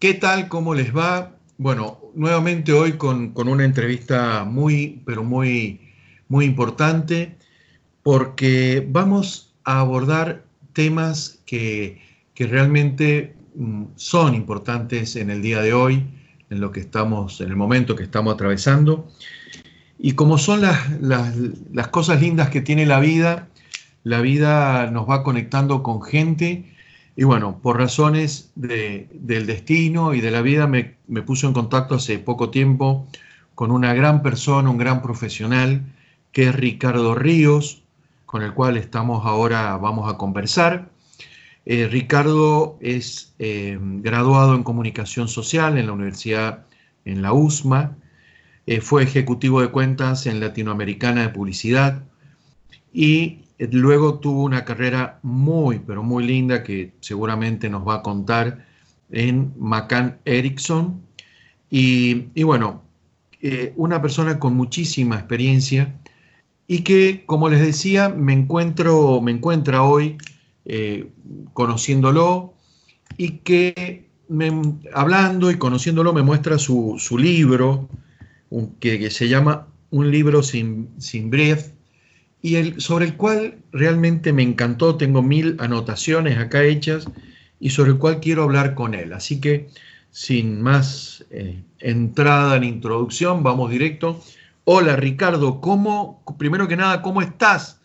¿Qué tal? ¿Cómo les va? Bueno, nuevamente hoy con, una entrevista muy, pero muy, muy importante, porque vamos a abordar temas que, realmente mm, son importantes en el día de hoy, en lo que estamos, en el momento que estamos atravesando. Y como son las, las cosas lindas que tiene la vida, la vida nos va conectando con gente y bueno, por razones del destino y de la vida me, puso en contacto hace poco tiempo con una gran persona, un gran profesional, que es Ricardo Ríos, con el cual estamos ahora, vamos a conversar. Eh, Ricardo es eh, graduado en comunicación social en la Universidad, en la USMA, eh, fue ejecutivo de cuentas en Latinoamericana de Publicidad y Luego tuvo una carrera muy, pero muy linda que seguramente nos va a contar en McCann Erickson. Y, bueno, eh, una persona con muchísima experiencia y que, como les decía, me, encuentro, me encuentra hoy eh, conociéndolo y que hablando y conociéndolo me muestra su, libro que, se llama Un libro sin, sin y el, sobre el cual realmente me encantó, tengo mil anotaciones acá hechas y sobre el cual quiero hablar con él. Así que sin más eh, entrada en introducción, vamos directo. Hola Ricardo, ¿cómo, primero que nada, ¿cómo estás?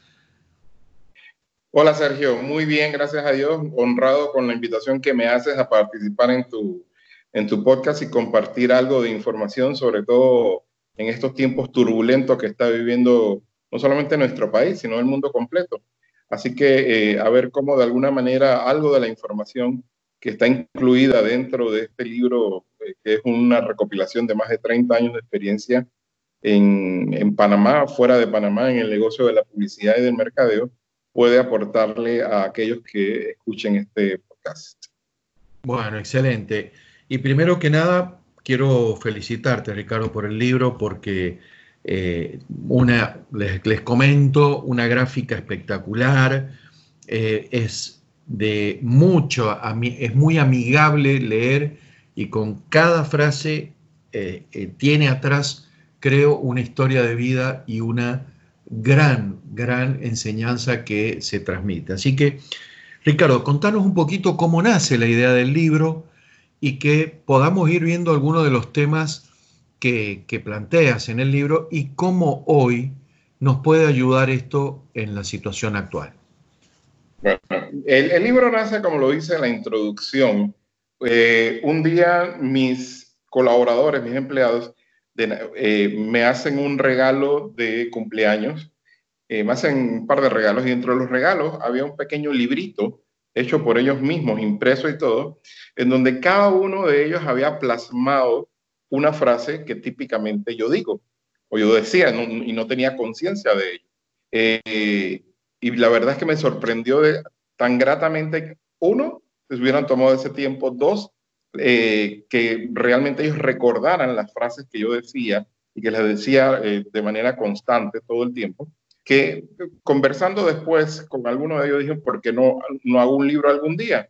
Hola Sergio, muy bien, gracias a Dios, honrado con la invitación que me haces a participar en tu, en tu podcast y compartir algo de información, sobre todo en estos tiempos turbulentos que está viviendo no solamente nuestro país, sino el mundo completo. Así que eh, a ver cómo de alguna manera algo de la información que está incluida dentro de este libro, eh, que es una recopilación de más de 30 años de experiencia en, en, Panamá, fuera de Panamá, en el negocio de la publicidad y del mercadeo, puede aportarle a aquellos que escuchen este podcast. Bueno, excelente. Y primero que nada, quiero felicitarte, Ricardo, por el libro, porque eh, una, les, comento, una gráfica espectacular, eh, es de mucho, es muy amigable leer y con cada frase eh, tiene atrás, creo, una historia de vida y una gran, gran enseñanza que se transmite. Así que, Ricardo, contanos un poquito cómo nace la idea del libro y que podamos ir viendo algunos de los temas que, planteas en el libro y cómo hoy nos puede ayudar esto en la situación actual. El, libro nace, como lo dice en la introducción. Eh, un día mis colaboradores, mis empleados, eh, me hacen un regalo de cumpleaños, eh, me hacen un par de regalos y dentro de los regalos había un pequeño librito hecho por ellos mismos, impreso y todo, en donde cada uno de ellos había plasmado una frase que típicamente yo digo o yo decía y no tenía conciencia de ello. Eh, y la verdad es que me sorprendió tan gratamente, uno, se hubieran tomado ese tiempo, dos, eh, que realmente ellos recordaran las frases que yo decía y que las decía eh, de manera constante todo el tiempo, que conversando después con alguno de ellos dije, ¿por qué no, no hago un libro algún día?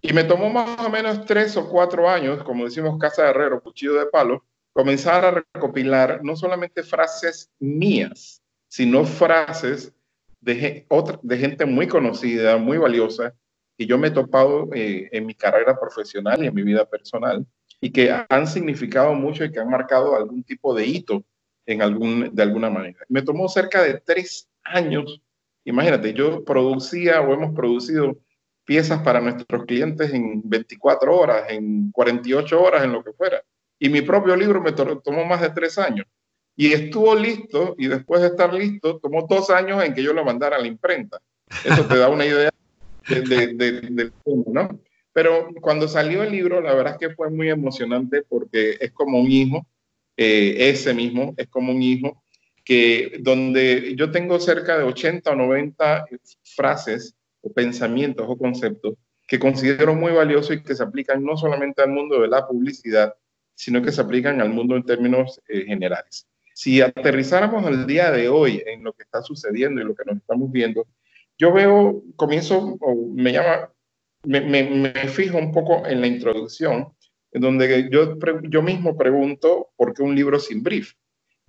Y me tomó más o menos tres o cuatro años, como decimos Casa de Herrero, cuchillo de palo, comenzar a recopilar no solamente frases mías, sino frases de, gente muy conocida, muy valiosa, que yo me he topado eh, en mi carrera profesional y en mi vida personal, y que han significado mucho y que han marcado algún tipo de hito en algún, de alguna manera. Me tomó cerca de tres años. Imagínate, yo producía o hemos producido piezas para nuestros clientes en 24 horas, en 48 horas, en lo que fuera. Y mi propio libro me tomó más de tres años. Y estuvo listo, y después de estar listo, tomó dos años en que yo lo mandara a la imprenta. Eso te da una idea del de, ¿no? Pero cuando salió el libro, la verdad es que fue muy emocionante porque es como un hijo, eh, ese mismo, es como un hijo, que donde yo tengo cerca de 80 o 90 frases o pensamientos o conceptos que considero muy valiosos y que se aplican no solamente al mundo de la publicidad, sino que se aplican al mundo en términos eh, generales. Si aterrizáramos el día de hoy en lo que está sucediendo y lo que nos estamos viendo, yo veo, comienzo, o me llama, me, me, me fijo un poco en la introducción, en donde yo, yo mismo pregunto por qué un libro sin brief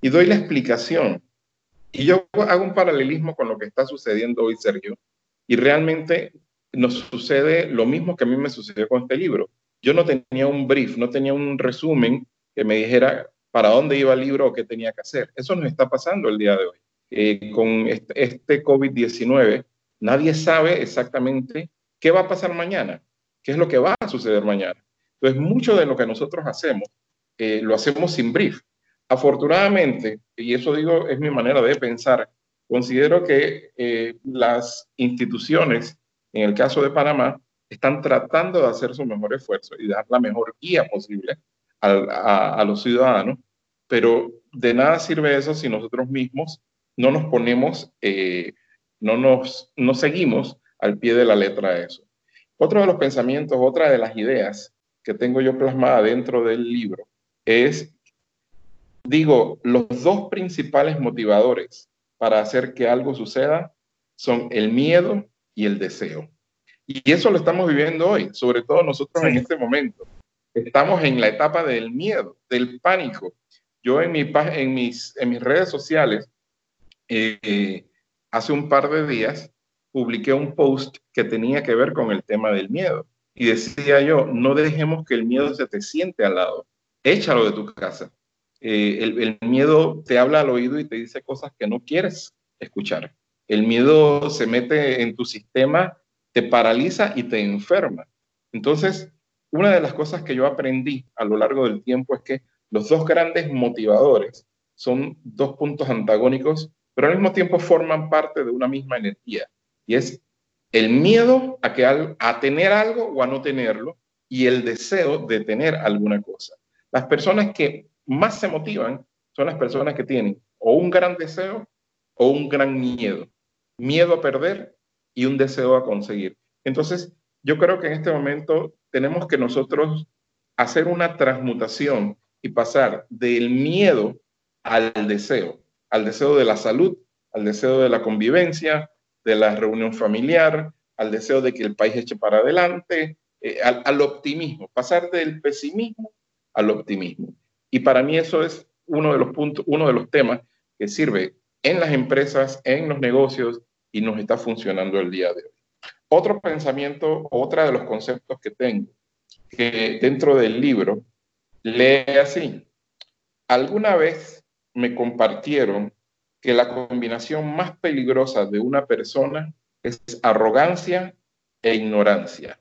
y doy la explicación. Y yo hago un paralelismo con lo que está sucediendo hoy, Sergio, y realmente nos sucede lo mismo que a mí me sucedió con este libro. Yo no tenía un brief, no tenía un resumen que me dijera para dónde iba el libro o qué tenía que hacer. Eso nos está pasando el día de hoy. Eh, con este, este COVID-19, nadie sabe exactamente qué va a pasar mañana, qué es lo que va a suceder mañana. Entonces, mucho de lo que nosotros hacemos, eh, lo hacemos sin brief. Afortunadamente, y eso digo es mi manera de pensar, considero que eh, las instituciones, en el caso de Panamá, están tratando de hacer su mejor esfuerzo y dar la mejor guía posible a, los ciudadanos, pero de nada sirve eso si nosotros mismos no nos ponemos, eh, no nos no seguimos al pie de la letra de eso. Otro de los pensamientos, otra de las ideas que tengo yo plasmada dentro del libro es, digo, los dos principales motivadores para hacer que algo suceda son el miedo y el deseo. Y eso lo estamos viviendo hoy, sobre todo nosotros en este momento. Estamos en la etapa del miedo, del pánico. Yo en, mi, en, mis, en mis redes sociales, eh, hace un par de días, publiqué un post que tenía que ver con el tema del miedo. Y decía yo, no dejemos que el miedo se te siente al lado. Échalo de tu casa. Eh, el, el, miedo te habla al oído y te dice cosas que no quieres escuchar. El miedo se mete en tu sistema, te paraliza y te enferma. Entonces, una de las cosas que yo aprendí a lo largo del tiempo es que los dos grandes motivadores son dos puntos antagónicos, pero al mismo tiempo forman parte de una misma energía. Y es el miedo a, que a tener algo o a no tenerlo y el deseo de tener alguna cosa. Las personas que más se motivan son las personas que tienen o un gran deseo o un gran miedo. Miedo a perder y un deseo a conseguir. Entonces, yo creo que en este momento tenemos que nosotros hacer una transmutación y pasar del miedo al deseo, al deseo de la salud, al deseo de la convivencia, de la reunión familiar, al deseo de que el país eche para adelante, eh, al, optimismo, pasar del pesimismo al optimismo. Y para mí eso es uno de los puntos, uno de los temas que sirve en las empresas, en los negocios y nos está funcionando el día de hoy. Otro pensamiento, otra de los conceptos que tengo, que dentro del libro, lee así. Alguna vez me compartieron que la combinación más peligrosa de una persona es arrogancia e ignorancia.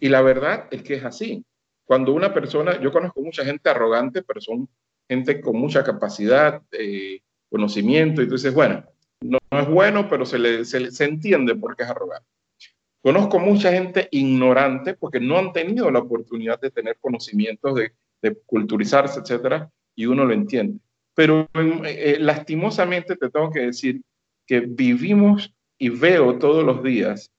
Y la verdad es que es así. Cuando una persona, yo conozco mucha gente arrogante, pero son gente con mucha capacidad, eh, conocimiento, y tú dices, bueno, no, es bueno, pero se, le, se, entiende por qué es arrogante. Conozco mucha gente ignorante porque no han tenido la oportunidad de tener conocimientos, de, de culturizarse, etcétera, y uno lo entiende. Pero eh, eh, lastimosamente te tengo que decir que vivimos y veo todos los días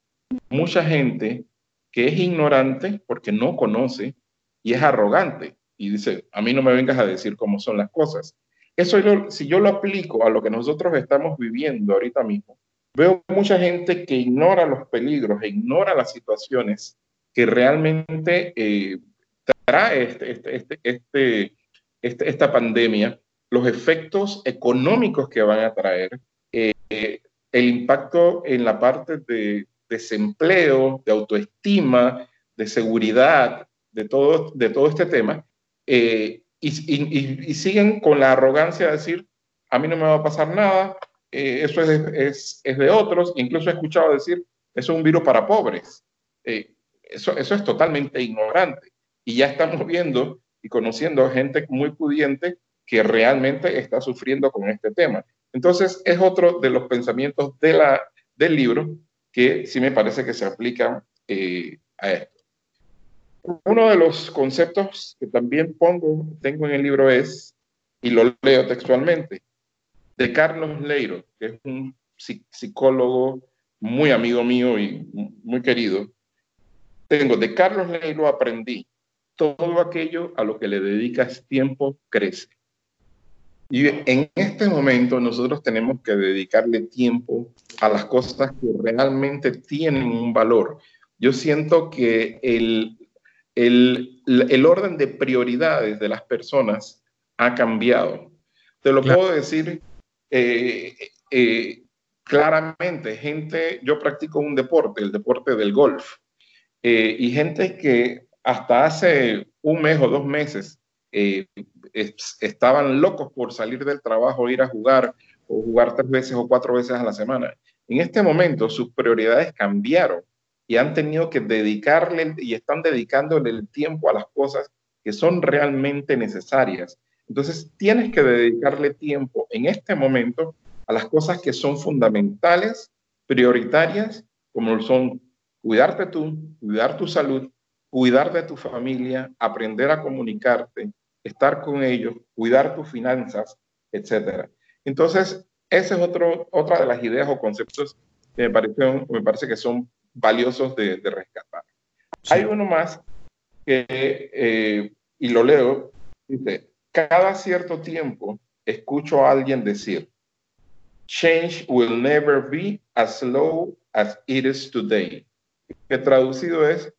mucha gente que es ignorante porque no conoce y es arrogante y dice, a mí no me vengas a decir cómo son las cosas. Eso si yo lo aplico a lo que nosotros estamos viviendo ahorita mismo, veo mucha gente que ignora los peligros e ignora las situaciones que realmente eh, trae este, este, este, este, este esta pandemia los efectos económicos que van a traer, eh, el impacto en la parte de desempleo, de autoestima, de seguridad, de todo, de todo este tema, eh, y, siguen con la arrogancia de decir, a mí no me va a pasar nada, eh, eso es, es, de otros, incluso he escuchado decir, eso es un virus para pobres. eso, eso es totalmente ignorante. Y ya estamos viendo y conociendo gente muy pudiente que realmente está sufriendo con este tema. Entonces, es otro de los pensamientos de la, del libro que sí me parece que se aplican eh, a esto. Uno de los conceptos que también pongo, tengo en el libro es, y lo leo textualmente, de Carlos Leiro, que es un psicólogo muy amigo mío y muy querido. Tengo, de Carlos Leiro aprendí, todo aquello a lo que le dedicas tiempo crece. Y en este momento nosotros tenemos que dedicarle tiempo a las cosas que realmente tienen un valor. Yo siento que el, el, el, orden de prioridades de las personas ha cambiado. Te lo puedo decir eh, eh, claramente, gente, yo practico un deporte, el deporte del golf, eh, y gente que hasta hace un mes o dos meses estaban locos por salir del trabajo, ir a jugar o jugar tres veces o cuatro veces a la semana. En este momento sus prioridades cambiaron y han tenido que dedicarle y están dedicándole el tiempo a las cosas que son realmente necesarias. Entonces, tienes que dedicarle tiempo en este momento a las cosas que son fundamentales, prioritarias, como son cuidarte tú, cuidar tu salud, cuidar de tu familia, aprender a comunicarte, estar con ellos, cuidar tus finanzas, etc. Entonces, esa es otro, otra de las ideas o conceptos que me, me parece que son valiosos de, rescatar. Hay uno más que, eh, y lo leo, dice, cada cierto tiempo escucho a alguien decir, change will never be as slow as it is today. Que traducido es,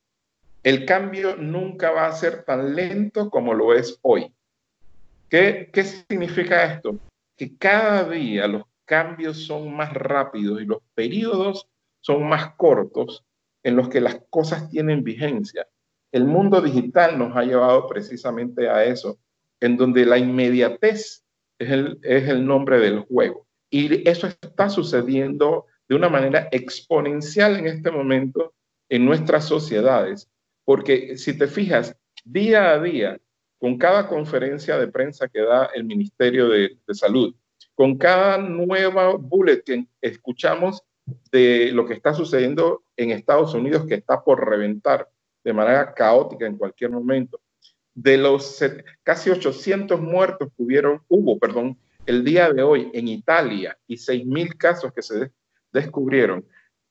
el cambio nunca va a ser tan lento como lo es hoy. ¿Qué, qué significa esto? Que cada día los cambios son más rápidos y los periodos son más cortos en los que las cosas tienen vigencia. El mundo digital nos ha llevado precisamente a eso, en donde la inmediatez es el, es el nombre del juego. Y eso está sucediendo de una manera exponencial en este momento en nuestras sociedades, porque si te fijas, día a día, con cada conferencia de prensa que da el Ministerio de, Salud, con cada nueva bullet que escuchamos de lo que está sucediendo en Estados Unidos, que está por reventar de manera caótica en cualquier momento. De los casi 800 muertos que hubieron, hubo, perdón, el día de hoy en Italia y 6.000 casos que se descubrieron,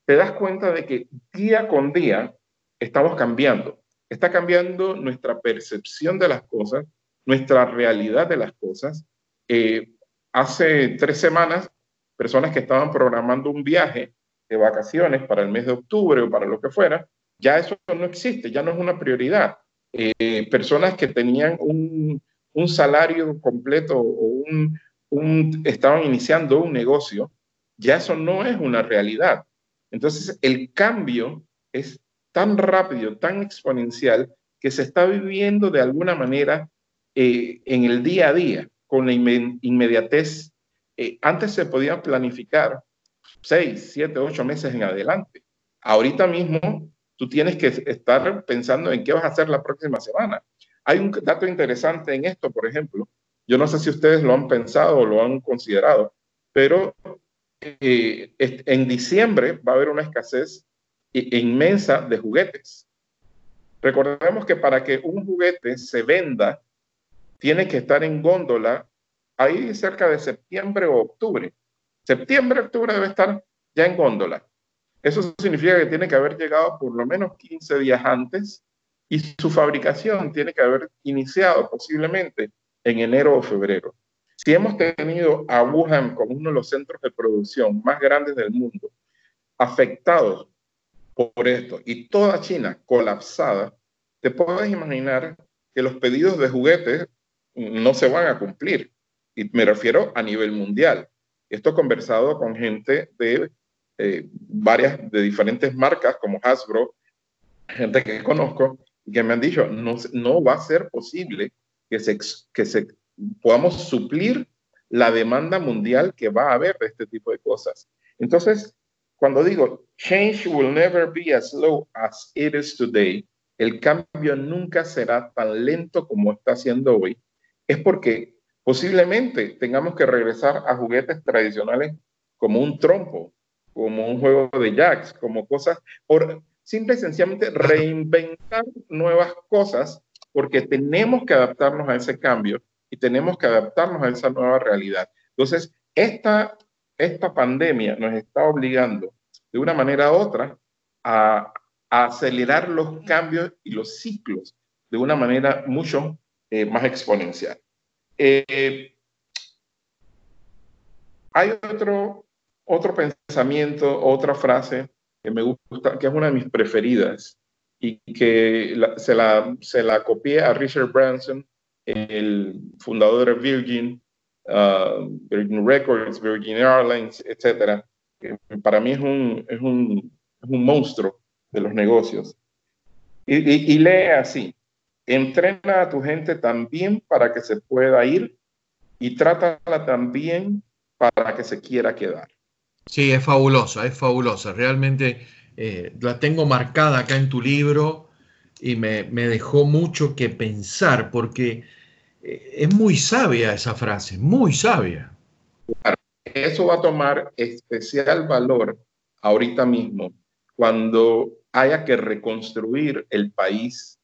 te das cuenta de que día con día estamos cambiando. Está cambiando nuestra percepción de las cosas, nuestra realidad de las cosas. Eh, hace tres semanas personas que estaban programando un viaje de vacaciones para el mes de octubre o para lo que fuera, ya eso no existe, ya no es una prioridad. Eh, personas que tenían un, un salario completo o un, estaban iniciando un negocio, ya eso no es una realidad. Entonces, el cambio es tan rápido, tan exponencial, que se está viviendo de alguna manera eh, en el día a día, con la inmediatez eh, antes se podía planificar seis, siete, ocho meses en adelante. Ahorita mismo tú tienes que estar pensando en qué vas a hacer la próxima semana. Hay un dato interesante en esto, por ejemplo. Yo no sé si ustedes lo han pensado o lo han considerado, pero eh, en diciembre va a haber una escasez inmensa de juguetes. Recordemos que para que un juguete se venda, tiene que estar en góndola ahí cerca de septiembre o octubre. Septiembre, octubre debe estar ya en góndola. Eso significa que tiene que haber llegado por lo menos 15 días antes y su fabricación tiene que haber iniciado posiblemente en enero o febrero. Si hemos tenido a Wuhan como uno de los centros de producción más grandes del mundo afectados por esto y toda China colapsada, te puedes imaginar que los pedidos de juguetes no se van a cumplir. Y me refiero a nivel mundial. Esto he conversado con gente de eh, varias, de diferentes marcas como Hasbro, gente que conozco, que me han dicho, no, no va a ser posible que se, que se podamos suplir la demanda mundial que va a haber de este tipo de cosas. Entonces, cuando digo, change will never be as slow as it is today, el cambio nunca será tan lento como está siendo hoy, es porque Posiblemente tengamos que regresar a juguetes tradicionales como un trompo, como un juego de jacks, como cosas, por simple y sencillamente reinventar nuevas cosas, porque tenemos que adaptarnos a ese cambio y tenemos que adaptarnos a esa nueva realidad. Entonces, esta, esta pandemia nos está obligando de una manera u otra a, acelerar los cambios y los ciclos de una manera mucho eh, más exponencial. Eh, hay otro, otro pensamiento, otra frase que me gusta, que es una de mis preferidas, y que se, la, se la copié a Richard Branson, el fundador de Virgin, uh, Virgin Records, Virgin Airlines, etc. para mí es un, es un, es un monstruo de los negocios. Y, y, lee así, entrena a tu gente también para que se pueda ir y trátala también para que se quiera quedar. Sí, es fabulosa, es fabulosa. Realmente eh, la tengo marcada acá en tu libro y me, dejó mucho que pensar porque eh, es muy sabia esa frase, muy sabia. Eso va a tomar especial valor ahorita mismo cuando haya que reconstruir el país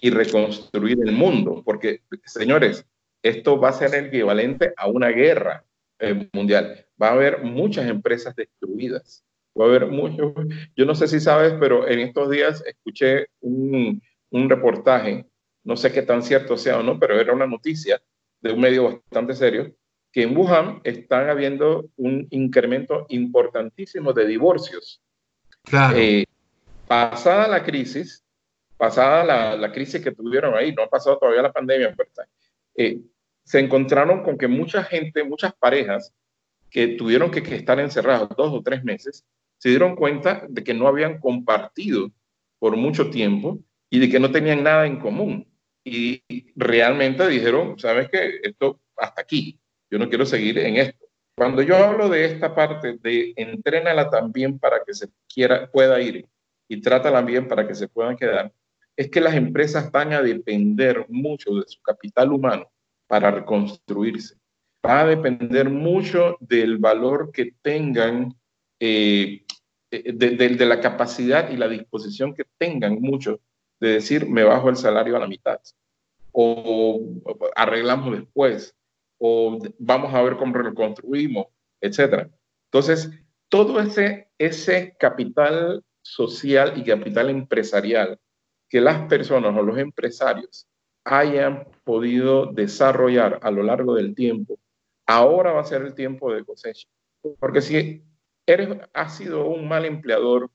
y reconstruir el mundo, porque señores, esto va a ser el equivalente a una guerra eh, mundial. Va a haber muchas empresas destruidas. Va a haber muchos. Yo no sé si sabes, pero en estos días escuché un, un reportaje, no sé qué tan cierto sea o no, pero era una noticia de un medio bastante serio, que en Wuhan están habiendo un incremento importantísimo de divorcios. Claro. Eh, pasada la crisis, pasada la, la, crisis que tuvieron ahí, no ha pasado todavía la pandemia, pero eh, se encontraron con que mucha gente, muchas parejas que tuvieron que, estar encerrados dos o tres meses, se dieron cuenta de que no habían compartido por mucho tiempo y de que no tenían nada en común. Y realmente dijeron, ¿sabes qué? Esto hasta aquí, yo no quiero seguir en esto. Cuando yo hablo de esta parte de entrénala también para que se quiera, pueda ir y trátala bien para que se puedan quedar, es que las empresas van a depender mucho de su capital humano para reconstruirse. Va a depender mucho del valor que tengan, eh, eh, de, la capacidad y la disposición que tengan muchos de decir, me bajo el salario a la mitad, o arreglamos después, o vamos a ver cómo reconstruimos, etc. Entonces, todo ese, ese capital social y capital empresarial que las personas o los empresarios hayan podido desarrollar a lo largo del tiempo, ahora va a ser el tiempo de cosecha. Porque si eres, has sido un mal empleador,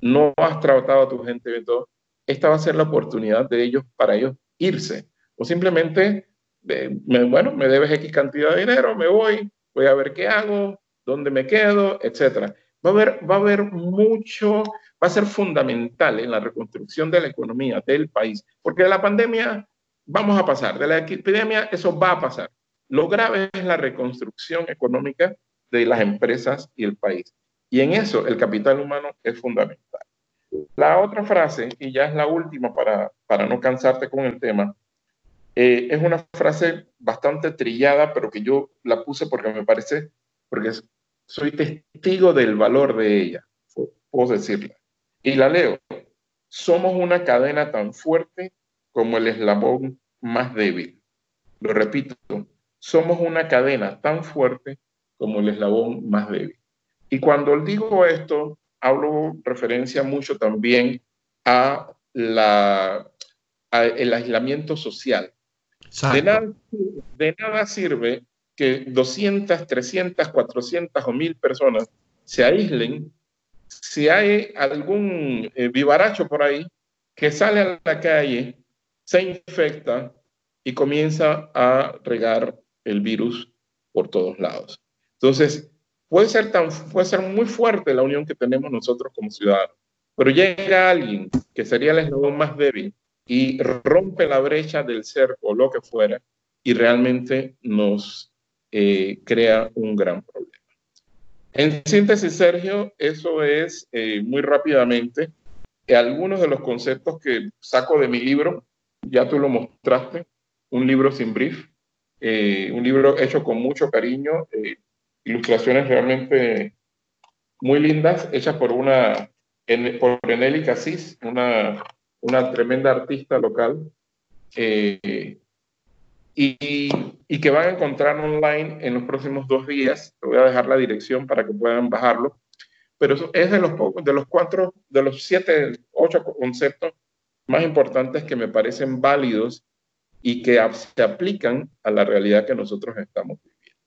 no has tratado a tu gente bien todo, esta va a ser la oportunidad de ellos para ellos irse. O simplemente, me, bueno, me debes X cantidad de dinero, me voy, voy a ver qué hago, dónde me quedo, etc. Va a haber, va a haber mucho, va a ser fundamental en la reconstrucción de la economía del país, porque la pandemia vamos a pasar. De la epidemia, eso va a pasar. Lo grave es la reconstrucción económica de las empresas y el país. Y en eso el capital humano es fundamental. La otra frase, y ya es la última para, para no cansarte con el tema, eh, es una frase bastante trillada, pero que yo la puse porque me parece, porque soy testigo del valor de ella, puedo decirla. Y la leo. Somos una cadena tan fuerte como el eslabón más débil. Lo repito, somos una cadena tan fuerte como el eslabón más débil. Y cuando digo esto, hablo referencia mucho también a la el aislamiento social. De nada, de nada, sirve que 200, 300, 400 o 1000 personas se aíslen si hay algún eh, vivaracho por ahí que sale a la calle se infecta y comienza a regar el virus por todos lados. Entonces, puede ser, tan, puede ser muy fuerte la unión que tenemos nosotros como ciudadanos, pero llega alguien que sería el eslabón más débil y rompe la brecha del cerco o lo que fuera y realmente nos eh, crea un gran problema. En síntesis, Sergio, eso es eh, muy rápidamente algunos de los conceptos que saco de mi libro ya tú lo mostraste, un libro sin brief, eh, un libro hecho con mucho cariño, eh, ilustraciones realmente muy lindas, hechas por una, por Eneli Cassis, una, una tremenda artista local, y, que van a encontrar online en los próximos dos días. Te voy a dejar la dirección para que puedan bajarlo. Pero es de los, de los cuatro, de los siete, ocho conceptos más importantes que me parecen válidos y que se aplican a la realidad que nosotros estamos viviendo.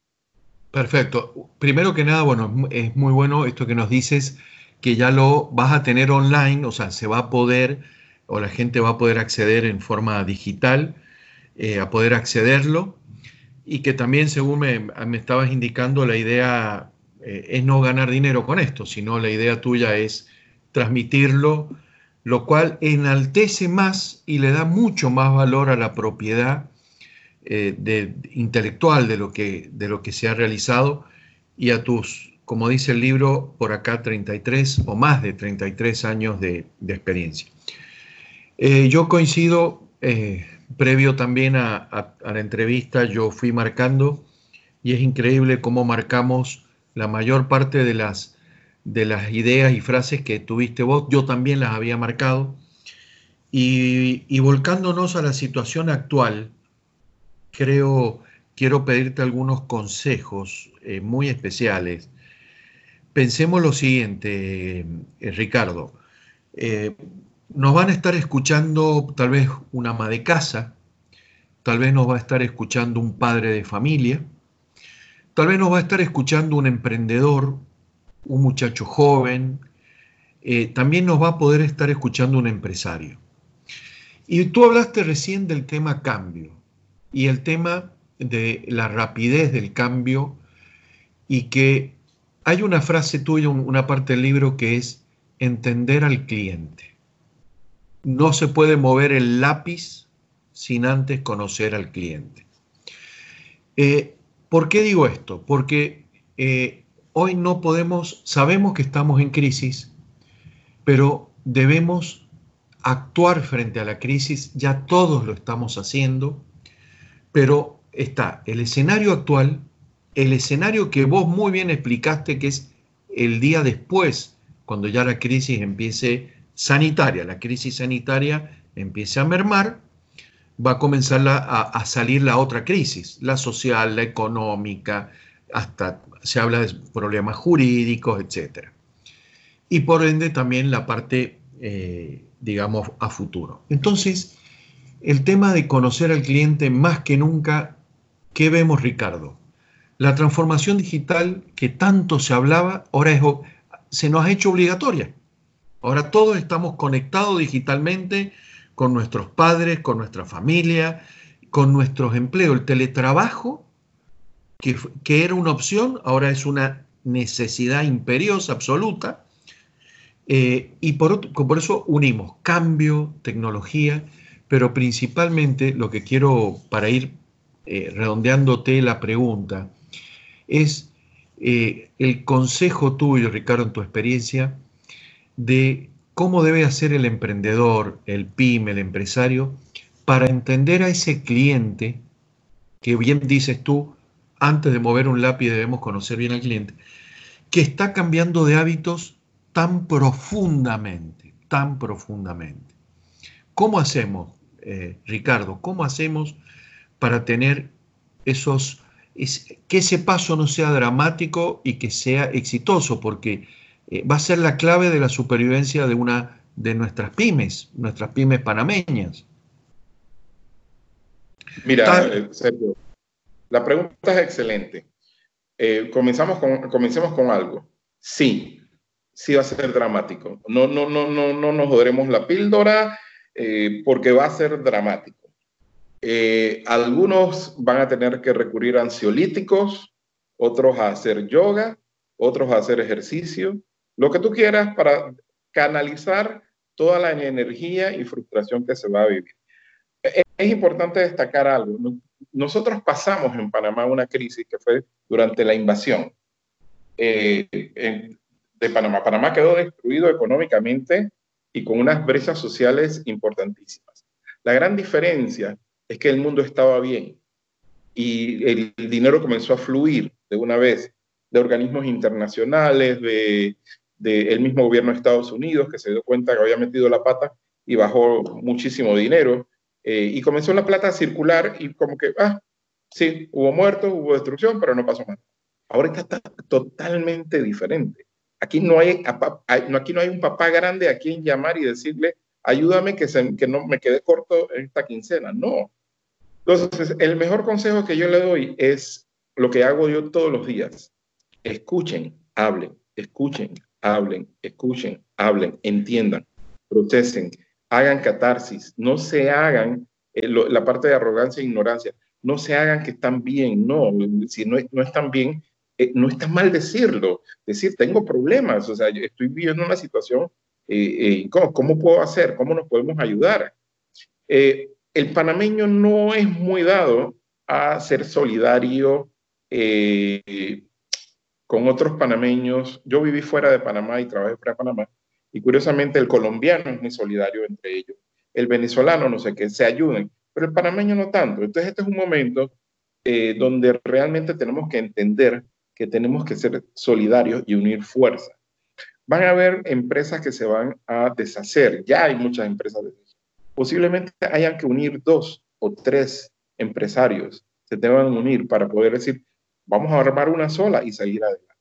Perfecto. Primero que nada, bueno, es muy bueno esto que nos dices, que ya lo vas a tener online, o sea, se va a poder o la gente va a poder acceder en forma digital, eh, a poder accederlo, y que también, según me, me estabas indicando, la idea eh, es no ganar dinero con esto, sino la idea tuya es transmitirlo, lo cual enaltece más y le da mucho más valor a la propiedad eh, de, intelectual de lo, que, de lo que se ha realizado y a tus, como dice el libro, por acá 33 o más de 33 años de, experiencia. Yo coincido, previo también a, la entrevista, yo fui marcando y es increíble cómo marcamos la mayor parte de las, de las ideas y frases que tuviste vos, yo también las había marcado. Y, volcándonos a la situación actual, creo quiero pedirte algunos consejos eh, muy especiales. Pensemos lo siguiente, eh, Ricardo. Eh, nos van a estar escuchando tal vez una ama de casa, tal vez nos va a estar escuchando un padre de familia, tal vez nos va a estar escuchando un emprendedor, un muchacho joven, también nos va a poder estar escuchando un empresario. Y tú hablaste recién del tema cambio y el tema de la rapidez del cambio y que hay una frase tuya, una parte del libro que es entender al cliente. No se puede mover el lápiz sin antes conocer al cliente. Eh, ¿Por qué digo esto? Porque eh, hoy no podemos, sabemos que estamos en crisis, pero debemos actuar frente a la crisis, ya todos lo estamos haciendo, pero está el escenario actual, el escenario que vos muy bien explicaste, que es el día después, cuando ya la crisis empiece sanitaria, la crisis sanitaria empiece a mermar, va a comenzar a, salir la otra crisis, la social, la económica, hasta se habla de problemas jurídicos, etc. Y por ende también la parte, eh, digamos, a futuro. Entonces, el tema de conocer al cliente más que nunca ¿Qué vemos, Ricardo? La transformación digital que tanto se hablaba, ahora se nos ha hecho obligatoria. Ahora todos estamos conectados digitalmente con nuestros padres, con nuestra familia, con nuestros empleos. El teletrabajo, que, era una opción, ahora es una necesidad imperiosa, absoluta. Eh, y por, por eso unimos cambio, tecnología, pero principalmente lo que quiero para ir eh, redondeándote la pregunta, es eh, el consejo tuyo, Ricardo, en tu experiencia, de cómo debe hacer el emprendedor, el pyme, el empresario, para entender a ese cliente, que bien dices tú, antes de mover un lápiz debemos conocer bien al cliente, que está cambiando de hábitos tan profundamente, tan profundamente. ¿Cómo hacemos, eh, Ricardo? ¿Cómo hacemos para tener esos, que ese paso no sea dramático y que sea exitoso, porque eh, va a ser la clave de la supervivencia de una de nuestras pymes, nuestras pymes panameñas. Mira, eh, Sergio, la pregunta es excelente. Eh, comenzamos con, comencemos con algo. Sí, sí va a ser dramático. No, no, no, no, no nos joderemos la píldora porque va a ser dramático. Eh, algunos van a tener que recurrir a ansiolíticos, otros a hacer yoga, otros a hacer ejercicio, lo que tú quieras para canalizar toda la energía y frustración que se va a vivir. Es, importante destacar algo. Nosotros pasamos en Panamá una crisis que fue durante la invasión eh, de Panamá. Panamá quedó destruido económicamente y con unas brechas sociales importantísimas. La gran diferencia es que el mundo estaba bien y el dinero comenzó a fluir de una vez de organismos internacionales, de, el mismo gobierno de Estados Unidos, que se dio cuenta que había metido la pata y bajó muchísimo dinero, eh, y comenzó la plata a circular y como que, ah, sí, hubo muertos, hubo destrucción, pero no pasó nada. Ahora está totalmente diferente. Aquí no hay, aquí no hay un papá grande a quien llamar y decirle, ayúdame que, que no me quede corto esta quincena. No, entonces, el mejor consejo que yo le doy es lo que hago yo todos los días. Escuchen, hablen, escuchen, hablen, escuchen, hablen, entiendan, procesen, hagan catarsis, no se hagan eh, la parte de arrogancia e ignorancia, no se hagan que están bien, no, si no, no están bien, eh, no está mal decirlo, decir, tengo problemas, o sea, estoy viviendo una situación, eh, ¿cómo, ¿cómo, puedo hacer? ¿Cómo nos podemos ayudar? el panameño no es muy dado a ser solidario con otros panameños. Yo viví fuera de Panamá y trabajé fuera de Panamá, y curiosamente el colombiano es muy solidario entre ellos el venezolano, no sé qué, se ayuden, pero el panameño no tanto. Entonces este es un momento eh, donde realmente tenemos que entender que tenemos que ser solidarios y unir fuerzas. Van a haber empresas que se van a deshacer, ya hay muchas empresas. Posiblemente hayan que unir dos o tres empresarios, se que unir para poder decir, vamos a armar una sola y seguir adelante.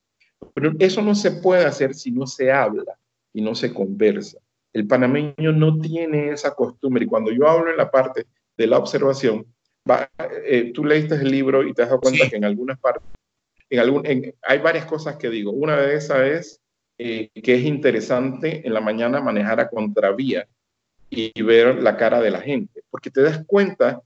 Pero eso no se puede hacer si no se habla y no se conversa. El panameño no tiene esa costumbre. Y cuando yo hablo en la parte de la observación, eh, tú leíste el libro y te has dado cuenta que en algunas partes, en algún, hay varias cosas que digo. Una de esas es eh, que es interesante en la mañana manejar a contravía y, ver la cara de la gente, porque te das cuenta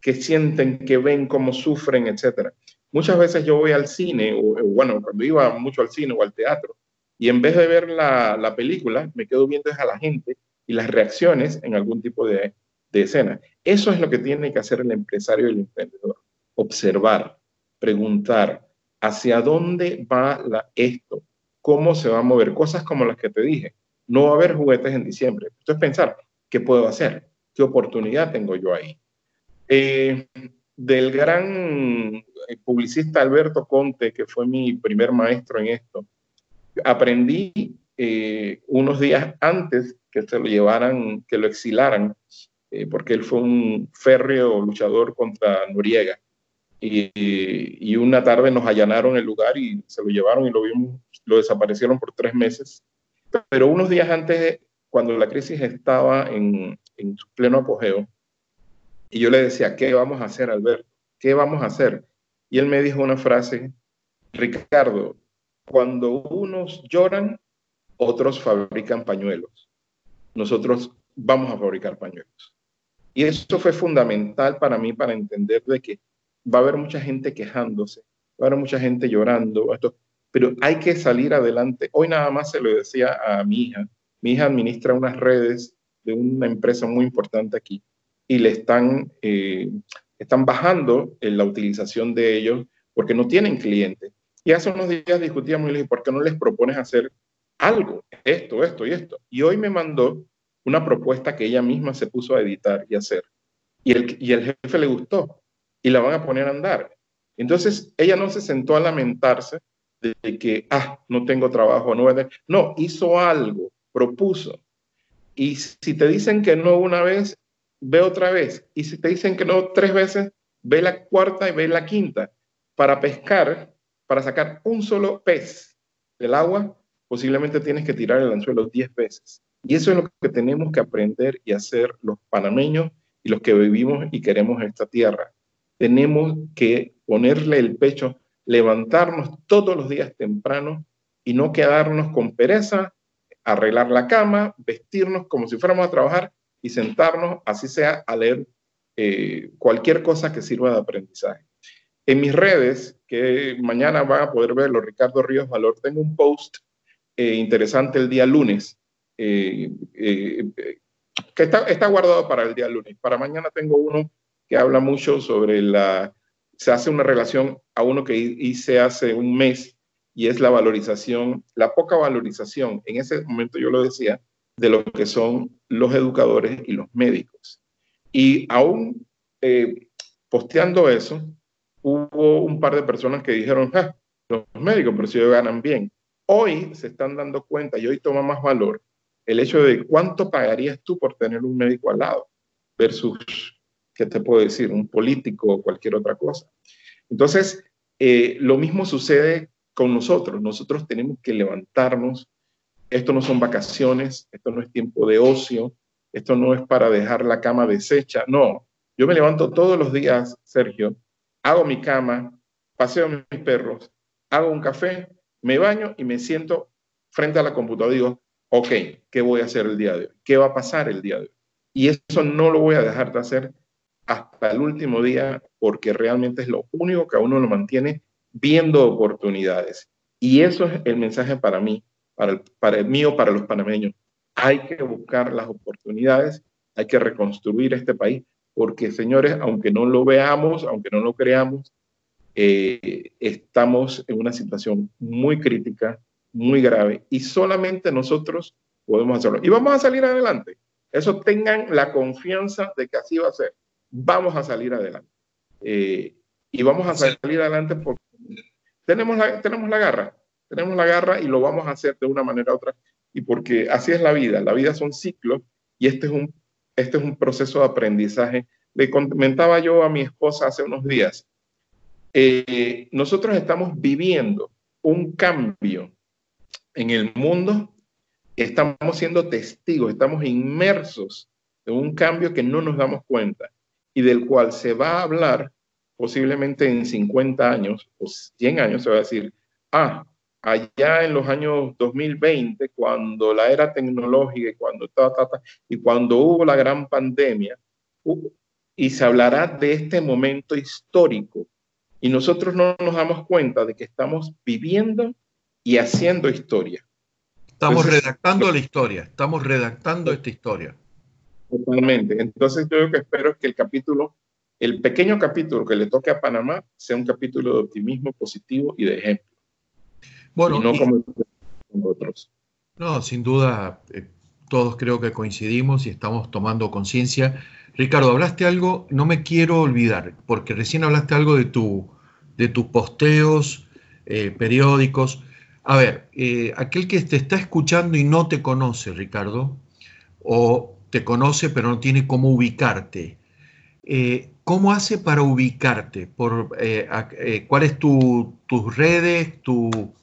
que sienten, que ven, cómo sufren, etc. Muchas veces yo voy al cine, o bueno, cuando iba mucho al cine o al teatro, y en vez de ver la, película, me quedo viendo a la gente y las reacciones en algún tipo de, escena. Eso es lo que tiene que hacer el empresario y el emprendedor. Observar, preguntar hacia dónde va esto, cómo se va a mover, cosas como las que te dije. No va a haber juguetes en diciembre. Entonces pensar, ¿qué puedo hacer? ¿Qué oportunidad tengo yo ahí? Eh, del gran eh, publicista Alberto Conte, que fue mi primer maestro en esto, aprendí eh, unos días antes que se lo llevaran, que lo exilaran, eh, porque él fue un férreo luchador contra Noriega. Y, una tarde nos allanaron el lugar y se lo llevaron y lo vimos, lo desaparecieron por tres meses. Pero unos días antes, cuando la crisis estaba en, en pleno apogeo, y yo le decía, ¿qué vamos a hacer, Alberto? ¿Qué vamos a hacer? Y él me dijo una frase, Ricardo, cuando unos lloran, otros fabrican pañuelos. Nosotros vamos a fabricar pañuelos. Y eso fue fundamental para mí para entender de que va a haber mucha gente quejándose, va a haber mucha gente llorando, pero hay que salir adelante. Hoy nada más se lo decía a mi hija. Mi hija administra unas redes de una empresa muy importante aquí y le están, eh, están bajando en la utilización de ellos porque no tienen clientes. Y hace unos días discutíamos y le dije, ¿por qué no les propones hacer algo? Esto, esto y esto. Y hoy me mandó una propuesta que ella misma se puso a editar y hacer. Y el, y el jefe le gustó y la van a poner a andar. Entonces, ella no se sentó a lamentarse de que, ah, no tengo trabajo, no No, hizo algo, propuso. Y si te dicen que no una vez, ve otra vez. Y si te dicen que no tres veces, ve la cuarta y ve la quinta. Para pescar para sacar un solo pez del agua, posiblemente tienes que tirar el anzuelo 10 veces. Y eso es lo que tenemos que aprender y hacer los panameños y los que vivimos y queremos esta tierra. Tenemos que ponerle el pecho, levantarnos todos los días temprano y no quedarnos con pereza, arreglar la cama, vestirnos como si fuéramos a trabajar y sentarnos, así sea, a leer eh, cualquier cosa que sirva de aprendizaje. En mis redes, que mañana van a poder verlo, Ricardo Ríos Valor, tengo un post eh, interesante el día lunes, eh, que está, está guardado para el día lunes. Para mañana tengo uno que habla mucho sobre la, se hace una relación a uno que hice hace un mes y es la valorización, la poca valorización, en ese momento yo lo decía, de lo que son los educadores y los médicos. Y aún posteando eso, hubo un par de personas que dijeron, ah, los médicos, pero si ganan bien. Hoy se están dando cuenta y hoy toma más valor el hecho de cuánto pagarías tú por tener un médico al lado versus, ¿qué te puedo decir? Un político o cualquier otra cosa. Entonces, eh, lo mismo sucede con nosotros. Nosotros tenemos que levantarnos. Esto no son vacaciones, esto no es tiempo de ocio, esto no es para dejar la cama deshecha. No, yo me levanto todos los días, Sergio, hago mi cama, paseo mis perros, hago un café, me baño y me siento frente a la computadora digo, ok, ¿qué voy a hacer el día de hoy? ¿Qué va a pasar el día de hoy? Y eso no lo voy a dejar de hacer hasta el último día porque realmente es lo único que a uno lo mantiene viendo oportunidades. Y eso es el mensaje para mí, para el, para el mío, para los panameños. Hay que buscar las oportunidades, hay que reconstruir este país, porque señores, aunque no lo veamos, aunque no lo creamos, eh, estamos en una situación muy crítica, muy grave, y solamente nosotros podemos hacerlo. Y vamos a salir adelante. Eso tengan la confianza de que así va a ser. Vamos a salir adelante. Eh, y vamos a salir adelante porque tenemos la, tenemos la garra, tenemos la garra y lo vamos a hacer de una manera u otra. Y porque así es la vida, la vida son ciclos y este es un, este es un proceso de aprendizaje. Le comentaba yo a mi esposa hace unos días, eh, nosotros estamos viviendo un cambio en el mundo, estamos siendo testigos, estamos inmersos en un cambio que no nos damos cuenta y del cual se va a hablar posiblemente en 50 años o 100 años, se va a decir, ah, allá en los años 2020, cuando la era tecnológica y cuando, y cuando hubo la gran pandemia, y se hablará de este momento histórico. Y nosotros no nos damos cuenta de que estamos viviendo y haciendo historia. Estamos redactando la historia, estamos redactando esta historia. Totalmente. Entonces yo lo que espero es que el capítulo, el pequeño capítulo que le toque a Panamá, sea un capítulo de optimismo positivo y de ejemplo. Bueno, y no como otros. No, sin duda, eh, todos creo que coincidimos y estamos tomando conciencia. Ricardo, hablaste algo, no me quiero olvidar, porque recién hablaste algo de, tu, de tus posteos eh, periódicos. A ver, eh, aquel que te está escuchando y no te conoce, Ricardo, o te conoce pero no tiene cómo ubicarte. Eh, ¿Cómo hace para ubicarte? Por, ¿Cuáles tu, tus redes? Tu,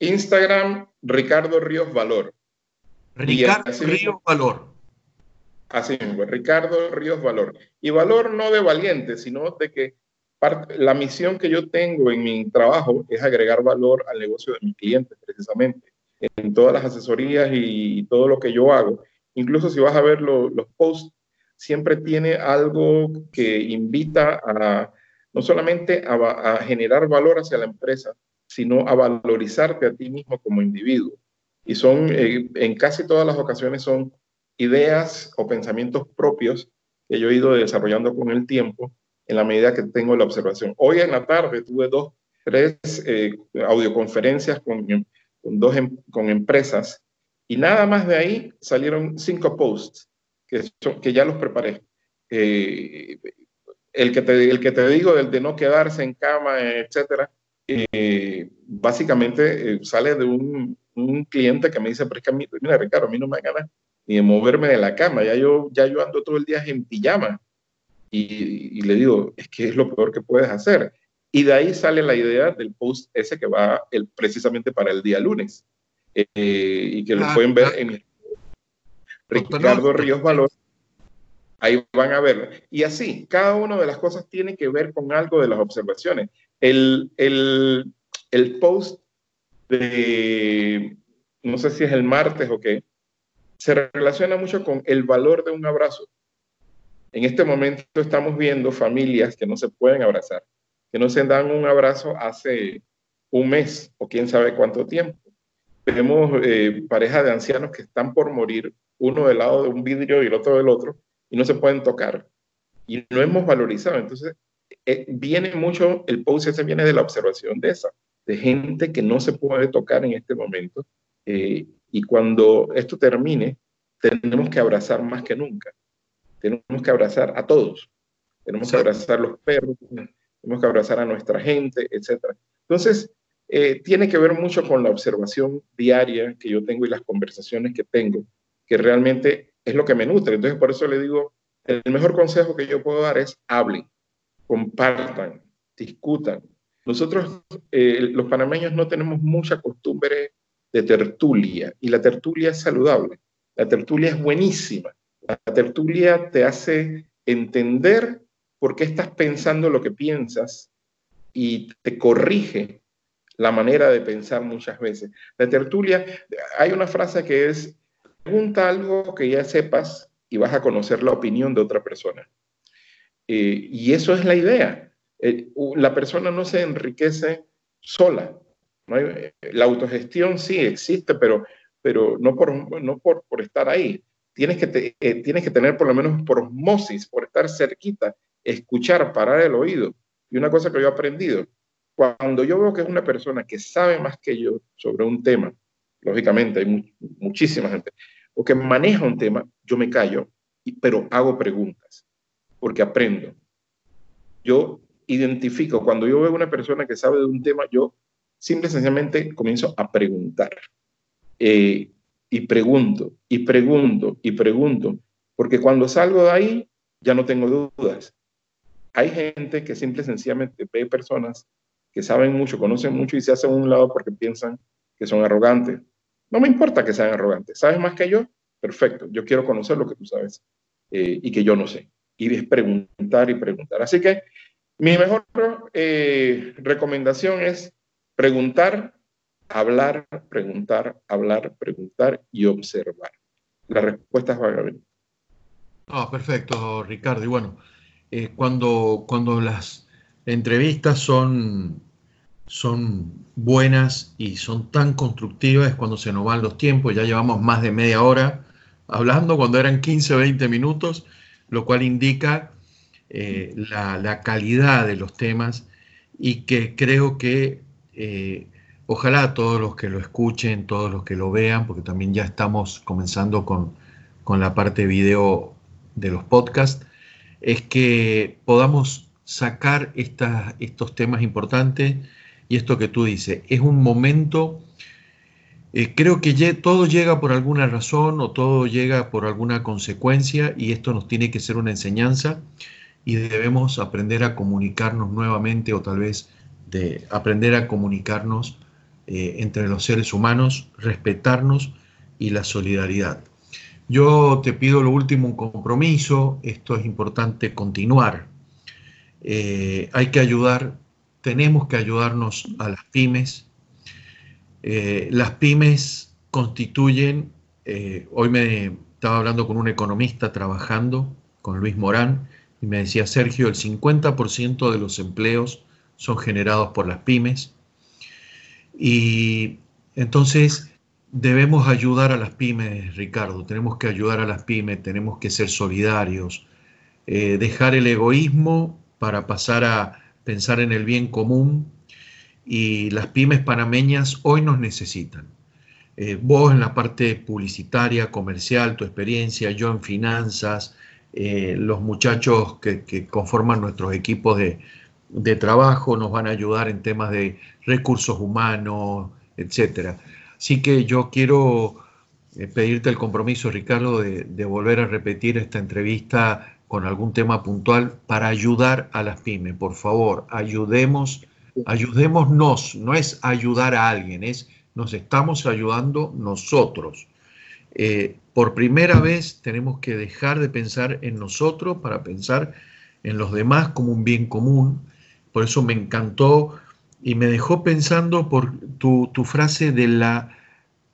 Instagram, Ricardo Ríos Valor. Ricardo Ríos Valor. Así mismo, Ricardo Ríos Valor. Y valor no de valiente, sino de que la misión que yo tengo en mi trabajo es agregar valor al negocio de mis clientes, precisamente en todas las asesorías y, todo lo que yo hago. Incluso si vas a ver los posts, siempre tiene algo que invita a no solamente a, generar valor hacia la empresa, sino a valorizarte a ti mismo como individuo. Y son, eh, en casi todas las ocasiones, son ideas o pensamientos propios que yo he ido desarrollando con el tiempo en la medida que tengo la observación. Hoy en la tarde tuve dos, tres eh, audioconferencias con con, dos, em, con empresas y nada más de ahí salieron cinco posts que, que ya los preparé. Eh, el, que te, el que te digo, del de no quedarse en cama, etcétera, eh, básicamente eh, sale de un, un, cliente que me dice, pero es que a mí, mira Ricardo, a mí no me gana ni de moverme de la cama, ya yo, ya yo ando todo el día en pijama. Y, y, le digo, es que es lo peor que puedes hacer. Y de ahí sale la idea del post ese que va el, precisamente para el día lunes. Eh, y que lo ah, pueden ver ah. en Ricardo Ríos Valor. Ahí van a verlo. Y así, cada una de las cosas tiene que ver con algo de las observaciones. El, el, el post de, no sé si es el martes o qué, se relaciona mucho con el valor de un abrazo. En este momento estamos viendo familias que no se pueden abrazar que no se dan un abrazo hace un mes o quién sabe cuánto tiempo. Vemos eh, parejas de ancianos que están por morir, uno del lado de un vidrio y el otro del otro, y no se pueden tocar. Y no hemos valorizado. Entonces, eh, viene mucho, el post ese viene de la observación de esa, de gente que no se puede tocar en este momento. Eh, y cuando esto termine, tenemos que abrazar más que nunca. Tenemos que abrazar a todos. Tenemos que abrazar a los perros, tenemos que abrazar a nuestra gente, etc. Entonces, eh, tiene que ver mucho con la observación diaria que yo tengo y las conversaciones que tengo, que realmente es lo que me nutre. Entonces, por eso le digo, el mejor consejo que yo puedo dar es hablen, compartan, discutan. Nosotros, eh, los panameños, no tenemos mucha costumbre de tertulia y la tertulia es saludable. La tertulia es buenísima. La tertulia te hace entender por qué estás pensando lo que piensas y te corrige la manera de pensar muchas veces. La tertulia, hay una frase que es, pregunta algo que ya sepas y vas a conocer la opinión de otra persona. Eh, y eso es la idea. Eh, la persona no se enriquece sola. La autogestión sí existe, pero, pero no, por, no por, por estar ahí. Tienes que, eh, tienes que tener por lo menos por osmosis, por estar cerquita, escuchar, parar el oído. Y una cosa que yo he aprendido, cuando yo veo que es una persona que sabe más que yo sobre un tema, lógicamente hay muchísima gente, o que maneja un tema, yo me callo, pero hago preguntas, porque aprendo. Yo identifico, cuando yo veo una persona que sabe de un tema, yo simple y sencillamente comienzo a preguntar. Eh, y pregunto, y pregunto, y pregunto, porque cuando salgo de ahí ya no tengo dudas. Hay gente que simple y sencillamente ve personas que saben mucho, conocen mucho y se hacen a un lado porque piensan que son arrogantes. No me importa que sean arrogantes. ¿Sabes más que yo? Perfecto. Yo quiero conocer lo que tú sabes eh, y que yo no sé. Y es preguntar y preguntar. Así que mi mejor eh, recomendación es preguntar, hablar, preguntar, hablar, preguntar y observar. Las respuestas van a venir. Ah, perfecto, Ricardo. Y bueno, eh, cuando, cuando las entrevistas son, son buenas y son tan constructivas cuando se nos van los tiempos. Ya llevamos más de media hora hablando, cuando eran 15 o 20 minutos, lo cual indica eh, la, calidad de los temas y que creo que eh, ojalá todos los que lo escuchen, todos los que lo vean, porque también ya estamos comenzando con, la parte video de los podcasts, es que podamos sacar estos temas importantes y esto que tú dices, es un momento, eh, creo que todo llega por alguna razón o todo llega por alguna consecuencia y esto nos tiene que ser una enseñanza y debemos aprender a comunicarnos nuevamente o tal vez de aprender a comunicarnos eh, entre los seres humanos, respetarnos y la solidaridad. Yo te pido lo último, un compromiso, esto es importante continuar. Eh, hay que ayudar, tenemos que ayudarnos a las pymes. Eh, las pymes constituyen, hoy me estaba hablando con un economista trabajando, con Luis Morán, y me decía, Sergio, el 50% de los empleos son generados por las pymes. Y entonces debemos ayudar a las pymes, Ricardo, tenemos que ayudar a las pymes, tenemos que ser solidarios, eh, dejar el egoísmo para pasar a pensar en el bien común. Y las pymes panameñas hoy nos necesitan. Eh, vos en la parte publicitaria, comercial, tu experiencia, yo en finanzas, eh, los muchachos que, conforman nuestros equipos de, trabajo nos van a ayudar en temas de recursos humanos, etcétera. Así que yo quiero eh, pedirte el compromiso, Ricardo, de, volver a repetir esta entrevista con algún tema puntual para ayudar a las pymes. Por favor, ayudemos, ayudémonos, no es ayudar a alguien, es nos estamos ayudando nosotros. Eh, por primera vez tenemos que dejar de pensar en nosotros para pensar en los demás como un bien común. Por eso me encantó y me dejó pensando por tu, frase de la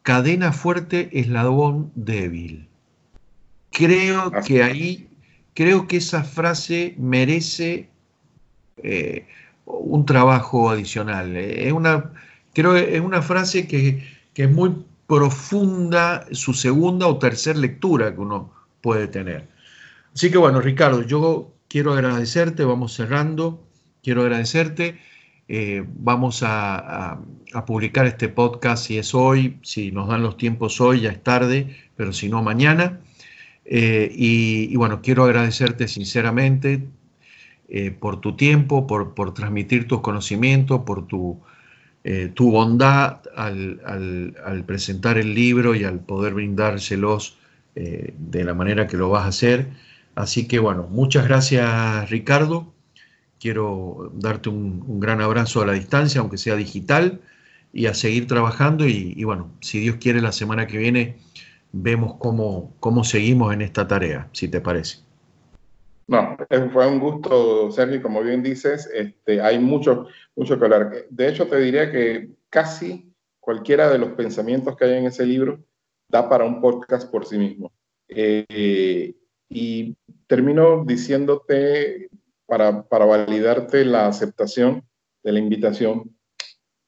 cadena fuerte eslabón débil. Creo que ahí, creo que esa frase merece eh, un trabajo adicional. Es una, creo es una frase que, que es muy profunda su segunda o tercera lectura que uno puede tener. Así que bueno, Ricardo, yo quiero agradecerte, vamos cerrando, quiero agradecerte. Eh, vamos a, publicar este podcast si es hoy, si nos dan los tiempos hoy, ya es tarde, pero si no, mañana. Eh, y, bueno, quiero agradecerte sinceramente eh, por tu tiempo, por, por transmitir tus conocimientos, por tu, eh, tu bondad al, presentar el libro y al poder brindárselos de la manera que lo vas a hacer. Así que bueno, muchas gracias Ricardo. Quiero darte un, gran abrazo a la distancia, aunque sea digital, y a seguir trabajando. Y, y, bueno, si Dios quiere, la semana que viene vemos cómo, cómo seguimos en esta tarea, si te parece. No, fue un gusto, Sergio, como bien dices, este, hay mucho, mucho que hablar. De hecho, te diría que casi cualquiera de los pensamientos que hay en ese libro da para un podcast por sí mismo. Eh, y termino diciéndote, para, para validarte la aceptación de la invitación,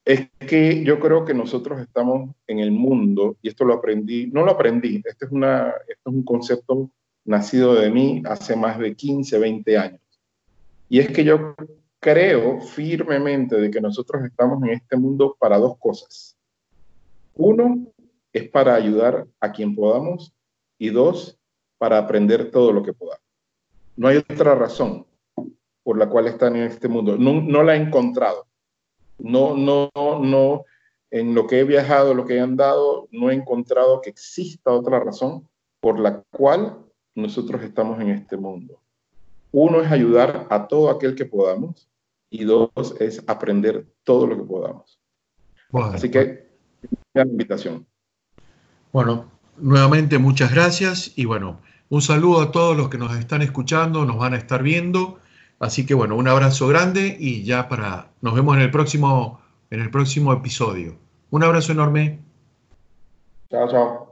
es que yo creo que nosotros estamos en el mundo, y esto lo aprendí, no lo aprendí, este es, una, este es un concepto nacido de mí hace más de 15, 20 años. Y es que yo creo firmemente de que nosotros estamos en este mundo para dos cosas. Uno es para ayudar a quien podamos y dos, para aprender todo lo que podamos. No hay otra razón por la cual están en este mundo. No, no la he encontrado. No, no, no, en lo que he viajado, lo que he andado, no he encontrado que exista otra razón por la cual nosotros estamos en este mundo. Uno es ayudar a todo aquel que podamos y dos es aprender todo lo que podamos. Así que, la invitación. Bueno, nuevamente muchas gracias y bueno, un saludo a todos los que nos están escuchando, nos van a estar viendo Así que bueno, un abrazo grande y ya para nos vemos en el próximo en el próximo episodio. Un abrazo enorme. Chao, chao.